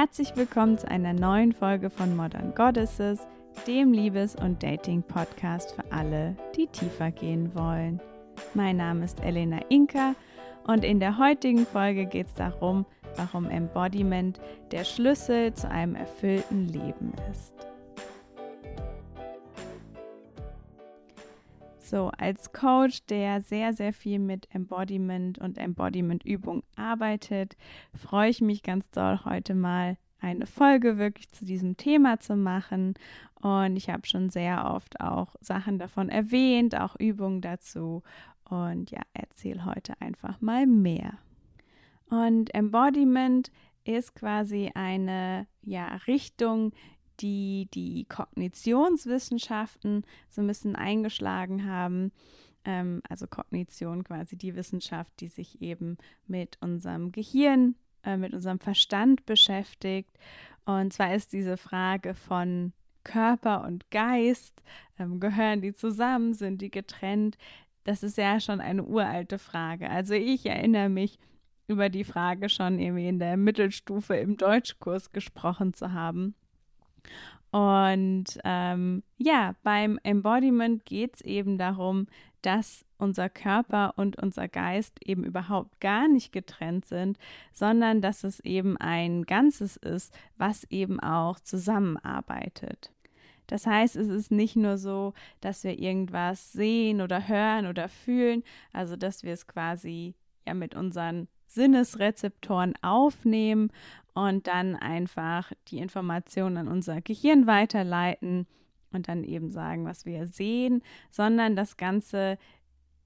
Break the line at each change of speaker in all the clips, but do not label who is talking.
Herzlich willkommen zu einer neuen Folge von Modern Goddesses, dem Liebes- und Dating-Podcast für alle, die tiefer gehen wollen. Mein Name ist Elena Inka und in der heutigen Folge geht es darum, warum Embodiment der Schlüssel zu einem erfüllten Leben ist. So, als Coach, der sehr, sehr viel mit Embodiment und Embodiment-Übung arbeitet, freue ich mich ganz doll heute mal eine Folge wirklich zu diesem Thema zu machen. Und ich habe schon sehr oft auch Sachen davon erwähnt, auch Übungen dazu. Und ja, erzähle heute einfach mal mehr. Und Embodiment ist quasi eine ja, Richtung, die die Kognitionswissenschaften so ein bisschen eingeschlagen haben. Ähm, also Kognition quasi die Wissenschaft, die sich eben mit unserem Gehirn, äh, mit unserem Verstand beschäftigt. Und zwar ist diese Frage von Körper und Geist, ähm, gehören die zusammen, sind die getrennt? Das ist ja schon eine uralte Frage. Also ich erinnere mich, über die Frage schon irgendwie in der Mittelstufe im Deutschkurs gesprochen zu haben. Und ähm, ja, beim Embodiment geht es eben darum, dass unser Körper und unser Geist eben überhaupt gar nicht getrennt sind, sondern dass es eben ein Ganzes ist, was eben auch zusammenarbeitet. Das heißt, es ist nicht nur so, dass wir irgendwas sehen oder hören oder fühlen, also dass wir es quasi ja mit unseren Sinnesrezeptoren aufnehmen und dann einfach die Informationen an unser Gehirn weiterleiten und dann eben sagen, was wir sehen, sondern das Ganze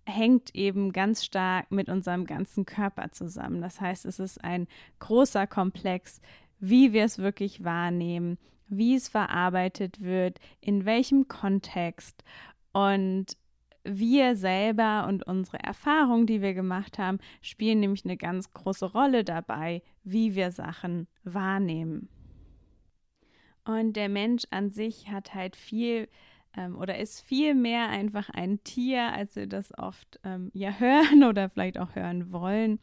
hängt eben ganz stark mit unserem ganzen Körper zusammen. Das heißt, es ist ein großer Komplex, wie wir es wirklich wahrnehmen, wie es verarbeitet wird, in welchem Kontext. Und wir selber und unsere Erfahrungen, die wir gemacht haben, spielen nämlich eine ganz große Rolle dabei, wie wir Sachen wahrnehmen. Und der Mensch an sich hat halt viel ähm, oder ist viel mehr einfach ein Tier, als wir das oft ähm, ja hören oder vielleicht auch hören wollen.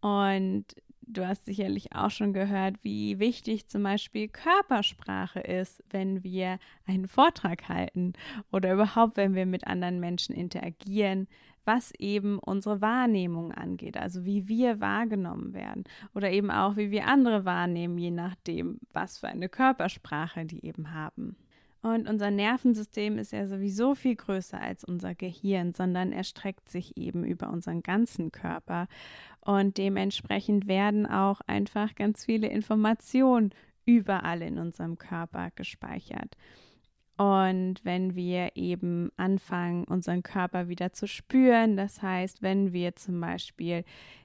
Und du hast sicherlich auch schon gehört, wie wichtig zum Beispiel Körpersprache ist, wenn wir einen Vortrag halten oder überhaupt, wenn wir mit anderen Menschen interagieren, was eben unsere Wahrnehmung angeht, also wie wir wahrgenommen werden oder eben auch, wie wir andere wahrnehmen, je nachdem, was für eine Körpersprache die eben haben. Und unser Nervensystem ist ja sowieso viel größer als unser Gehirn, sondern erstreckt sich eben über unseren ganzen Körper. Und dementsprechend werden auch einfach ganz viele Informationen überall in unserem Körper gespeichert. Und wenn wir eben anfangen, unseren Körper wieder zu spüren, das heißt, wenn wir zum Beispiel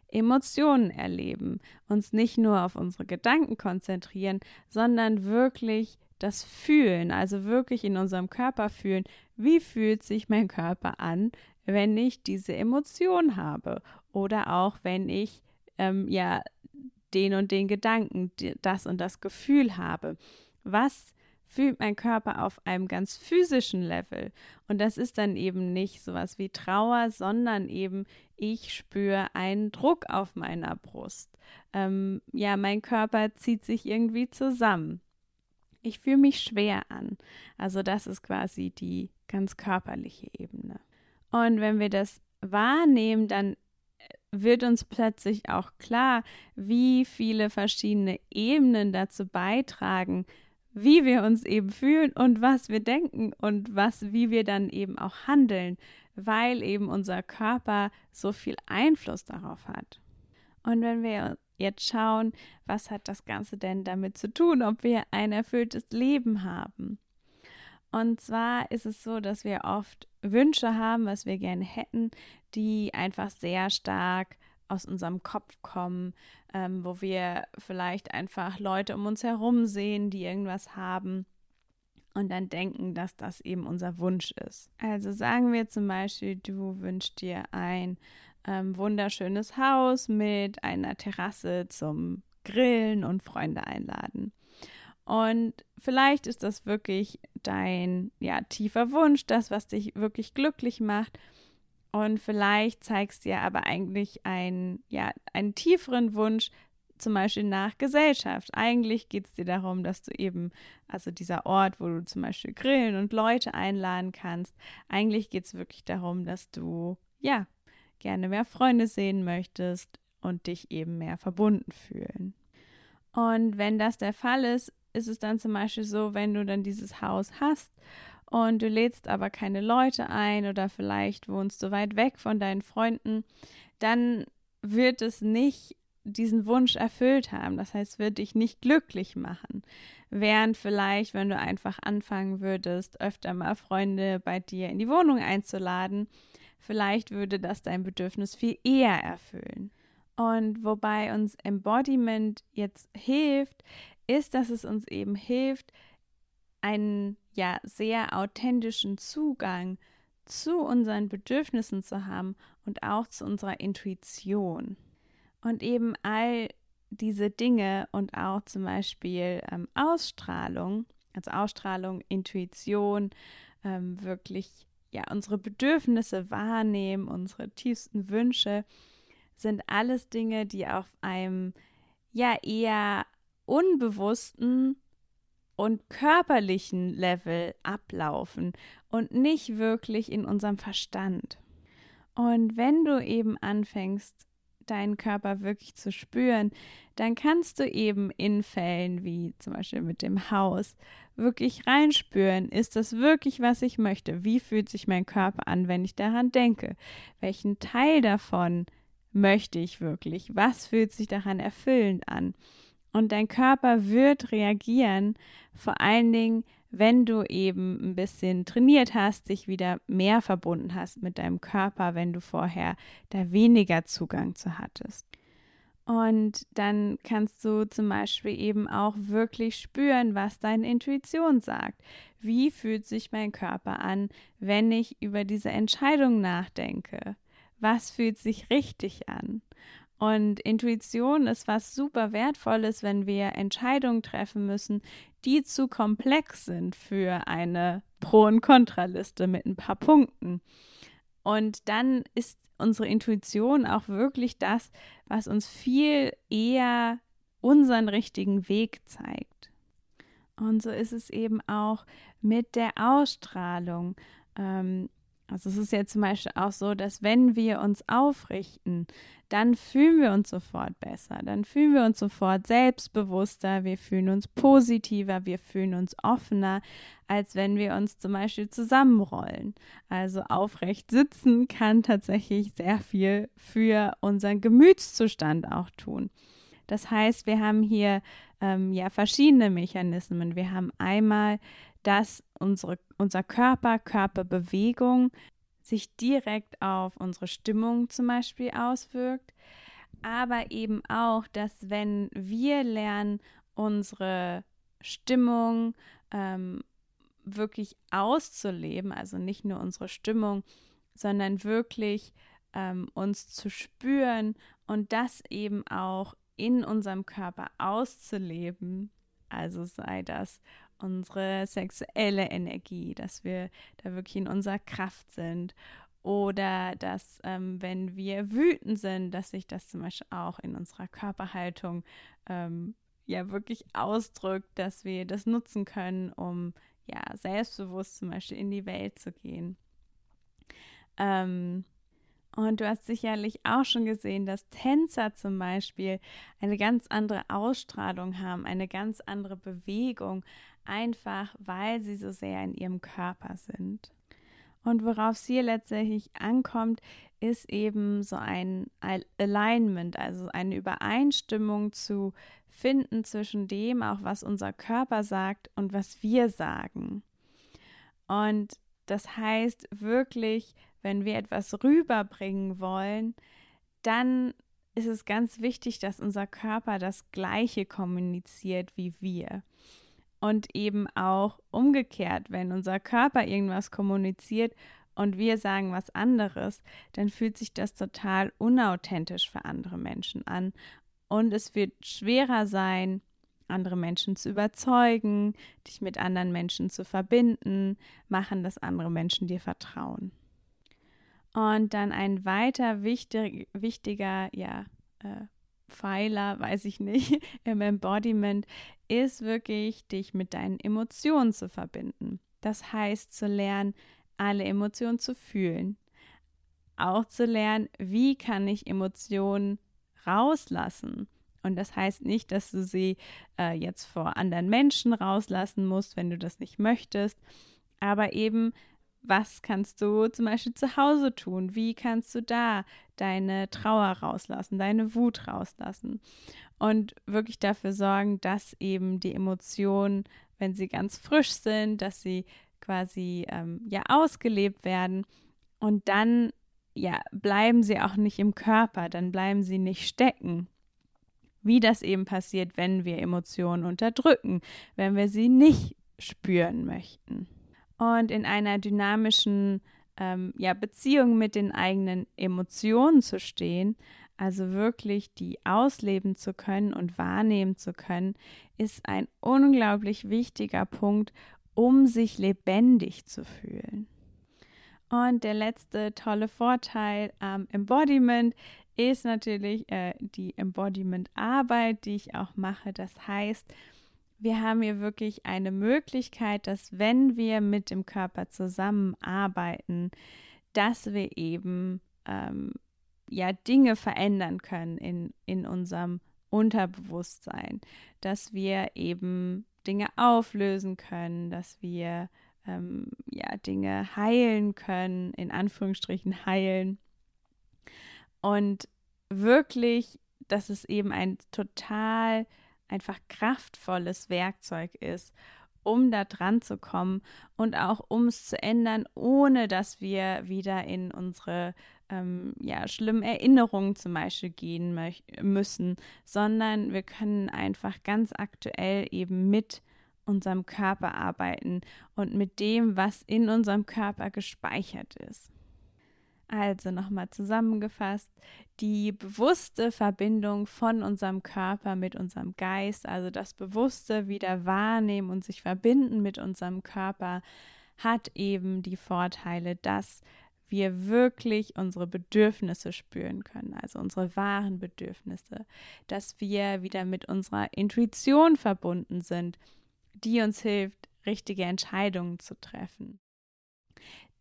Emotionen erleben, uns nicht nur auf unsere Gedanken konzentrieren, sondern wirklich das Fühlen, also wirklich in unserem Körper fühlen, wie fühlt sich mein Körper an, wenn ich diese Emotion habe oder auch wenn ich ähm, ja den und den Gedanken, das und das Gefühl habe. Was fühlt mein Körper auf einem ganz physischen Level? Und das ist dann eben nicht sowas wie Trauer, sondern eben ich spüre einen Druck auf meiner Brust. Ähm, ja, mein Körper zieht sich irgendwie zusammen. Ich fühle mich schwer an. Also das ist quasi die ganz körperliche Ebene. Und wenn wir das wahrnehmen, dann äh, wird uns plötzlich auch klar, wie viele verschiedene Ebenen dazu beitragen, wie wir uns eben fühlen und was wir denken und was, wie wir dann eben auch handeln, weil eben unser Körper so viel Einfluss darauf hat. Und wenn wir jetzt schauen, was hat das Ganze denn damit zu tun, ob wir ein erfülltes Leben haben. Und zwar ist es so, dass wir oft Wünsche haben, was wir gerne hätten, die einfach sehr stark aus unserem Kopf kommen, ähm, wo wir vielleicht einfach Leute um uns herum sehen, die irgendwas haben und dann denken, dass das eben unser Wunsch ist. Also sagen wir zum Beispiel, du wünschst dir ein ähm, wunderschönes Haus mit einer Terrasse zum Grillen und Freunde einladen. Und vielleicht ist das wirklich dein ja, tiefer Wunsch, das, was dich wirklich glücklich macht. Und vielleicht zeigst dir aber eigentlich ein, ja, einen tieferen Wunsch, zum Beispiel nach Gesellschaft. Eigentlich geht es dir darum, dass du eben, also dieser Ort, wo du zum Beispiel grillen und Leute einladen kannst, eigentlich geht es wirklich darum, dass du, ja, gerne mehr Freunde sehen möchtest und dich eben mehr verbunden fühlen. Und wenn das der Fall ist, ist es dann zum Beispiel so, wenn du dann dieses Haus hast und du lädst aber keine Leute ein oder vielleicht wohnst du weit weg von deinen Freunden, dann wird es nicht diesen Wunsch erfüllt haben. Das heißt, wird dich nicht glücklich machen. Während vielleicht, wenn du einfach anfangen würdest, öfter mal Freunde bei dir in die Wohnung einzuladen, vielleicht würde das dein Bedürfnis viel eher erfüllen. Und wobei uns Embodiment jetzt hilft, ist, dass es uns eben hilft, einen ja sehr authentischen Zugang zu unseren Bedürfnissen zu haben und auch zu unserer Intuition. Und eben all diese Dinge und auch zum Beispiel ähm, Ausstrahlung, also Ausstrahlung, Intuition, ähm, wirklich ja unsere Bedürfnisse wahrnehmen, unsere tiefsten Wünsche, sind alles Dinge, die auf einem ja eher unbewussten und körperlichen Level ablaufen und nicht wirklich in unserem Verstand. Und wenn du eben anfängst, deinen Körper wirklich zu spüren, dann kannst du eben in Fällen wie zum Beispiel mit dem Haus wirklich reinspüren, ist das wirklich, was ich möchte? Wie fühlt sich mein Körper an, wenn ich daran denke? Welchen Teil davon möchte ich wirklich? Was fühlt sich daran erfüllend an? Und dein Körper wird reagieren, vor allen Dingen, wenn du eben ein bisschen trainiert hast, dich wieder mehr verbunden hast mit deinem Körper, wenn du vorher da weniger Zugang zu hattest. Und dann kannst du zum Beispiel eben auch wirklich spüren, was deine Intuition sagt. Wie fühlt sich mein Körper an, wenn ich über diese Entscheidung nachdenke? Was fühlt sich richtig an? Und Intuition ist was super wertvolles, wenn wir Entscheidungen treffen müssen, die zu komplex sind für eine Pro- und Kontraliste mit ein paar Punkten. Und dann ist unsere Intuition auch wirklich das, was uns viel eher unseren richtigen Weg zeigt. Und so ist es eben auch mit der Ausstrahlung. Ähm, also es ist ja zum Beispiel auch so, dass wenn wir uns aufrichten, dann fühlen wir uns sofort besser, dann fühlen wir uns sofort selbstbewusster, wir fühlen uns positiver, wir fühlen uns offener, als wenn wir uns zum Beispiel zusammenrollen. Also aufrecht sitzen kann tatsächlich sehr viel für unseren Gemütszustand auch tun. Das heißt, wir haben hier ähm, ja verschiedene Mechanismen. Wir haben einmal dass unsere, unser Körper, Körperbewegung sich direkt auf unsere Stimmung zum Beispiel auswirkt, aber eben auch, dass wenn wir lernen, unsere Stimmung ähm, wirklich auszuleben, also nicht nur unsere Stimmung, sondern wirklich ähm, uns zu spüren und das eben auch in unserem Körper auszuleben. Also sei das unsere sexuelle Energie, dass wir da wirklich in unserer Kraft sind. Oder dass, ähm, wenn wir wütend sind, dass sich das zum Beispiel auch in unserer Körperhaltung ähm, ja wirklich ausdrückt, dass wir das nutzen können, um ja selbstbewusst zum Beispiel in die Welt zu gehen. Ähm, und du hast sicherlich auch schon gesehen, dass Tänzer zum Beispiel eine ganz andere Ausstrahlung haben, eine ganz andere Bewegung, einfach weil sie so sehr in ihrem Körper sind. Und worauf es hier letztendlich ankommt, ist eben so ein Alignment, also eine Übereinstimmung zu finden zwischen dem, auch was unser Körper sagt und was wir sagen. Und das heißt wirklich, wenn wir etwas rüberbringen wollen, dann ist es ganz wichtig, dass unser Körper das Gleiche kommuniziert wie wir. Und eben auch umgekehrt, wenn unser Körper irgendwas kommuniziert und wir sagen was anderes, dann fühlt sich das total unauthentisch für andere Menschen an. Und es wird schwerer sein, andere Menschen zu überzeugen, dich mit anderen Menschen zu verbinden, machen, dass andere Menschen dir vertrauen. Und dann ein weiter wichtig, wichtiger ja, äh, Pfeiler, weiß ich nicht, im Embodiment ist wirklich, dich mit deinen Emotionen zu verbinden. Das heißt, zu lernen, alle Emotionen zu fühlen. Auch zu lernen, wie kann ich Emotionen rauslassen. Und das heißt nicht, dass du sie äh, jetzt vor anderen Menschen rauslassen musst, wenn du das nicht möchtest, aber eben was kannst du zum Beispiel zu Hause tun? Wie kannst du da deine Trauer rauslassen, deine Wut rauslassen? Und wirklich dafür sorgen, dass eben die Emotionen, wenn sie ganz frisch sind, dass sie quasi ähm, ja ausgelebt werden und dann ja bleiben sie auch nicht im Körper, dann bleiben sie nicht stecken. Wie das eben passiert, wenn wir Emotionen unterdrücken, wenn wir sie nicht spüren möchten und in einer dynamischen ähm, ja, Beziehung mit den eigenen Emotionen zu stehen, also wirklich die ausleben zu können und wahrnehmen zu können, ist ein unglaublich wichtiger Punkt, um sich lebendig zu fühlen. Und der letzte tolle Vorteil am Embodiment ist natürlich äh, die Embodiment-Arbeit, die ich auch mache. Das heißt, wir haben hier wirklich eine Möglichkeit, dass wenn wir mit dem Körper zusammenarbeiten, dass wir eben ähm, ja Dinge verändern können in, in unserem Unterbewusstsein, dass wir eben Dinge auflösen können, dass wir ähm, ja Dinge heilen können, in Anführungsstrichen heilen. Und wirklich, dass es eben ein total einfach kraftvolles Werkzeug ist, um da dran zu kommen und auch um es zu ändern, ohne dass wir wieder in unsere ähm, ja, schlimmen Erinnerungen zum Beispiel gehen müssen, sondern wir können einfach ganz aktuell eben mit unserem Körper arbeiten und mit dem, was in unserem Körper gespeichert ist. Also nochmal zusammengefasst, die bewusste Verbindung von unserem Körper mit unserem Geist, also das bewusste wieder wahrnehmen und sich verbinden mit unserem Körper, hat eben die Vorteile, dass wir wirklich unsere Bedürfnisse spüren können, also unsere wahren Bedürfnisse, dass wir wieder mit unserer Intuition verbunden sind, die uns hilft, richtige Entscheidungen zu treffen,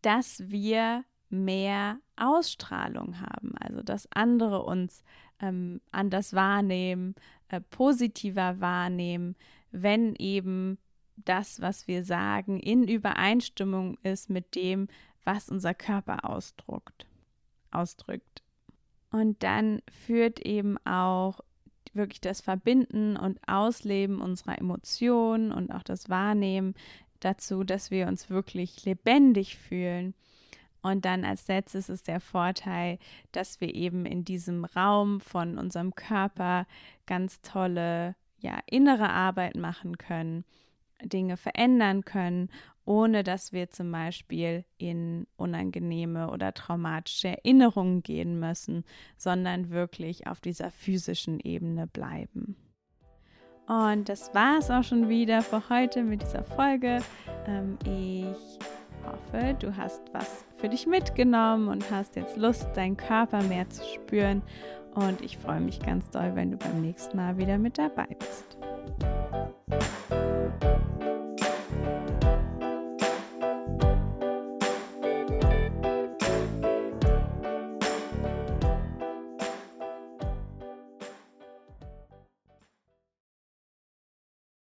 dass wir mehr Ausstrahlung haben, also dass andere uns ähm, anders wahrnehmen, äh, positiver wahrnehmen, wenn eben das, was wir sagen, in Übereinstimmung ist mit dem, was unser Körper ausdruckt, ausdrückt. Und dann führt eben auch wirklich das Verbinden und Ausleben unserer Emotionen und auch das Wahrnehmen dazu, dass wir uns wirklich lebendig fühlen und dann als letztes ist der Vorteil, dass wir eben in diesem Raum von unserem Körper ganz tolle, ja, innere Arbeit machen können, Dinge verändern können, ohne dass wir zum Beispiel in unangenehme oder traumatische Erinnerungen gehen müssen, sondern wirklich auf dieser physischen Ebene bleiben. Und das war es auch schon wieder für heute mit dieser Folge. Ähm, ich hoffe, du hast was für dich mitgenommen und hast jetzt Lust, deinen Körper mehr zu spüren. Und ich freue mich ganz doll, wenn du beim nächsten Mal wieder mit dabei bist.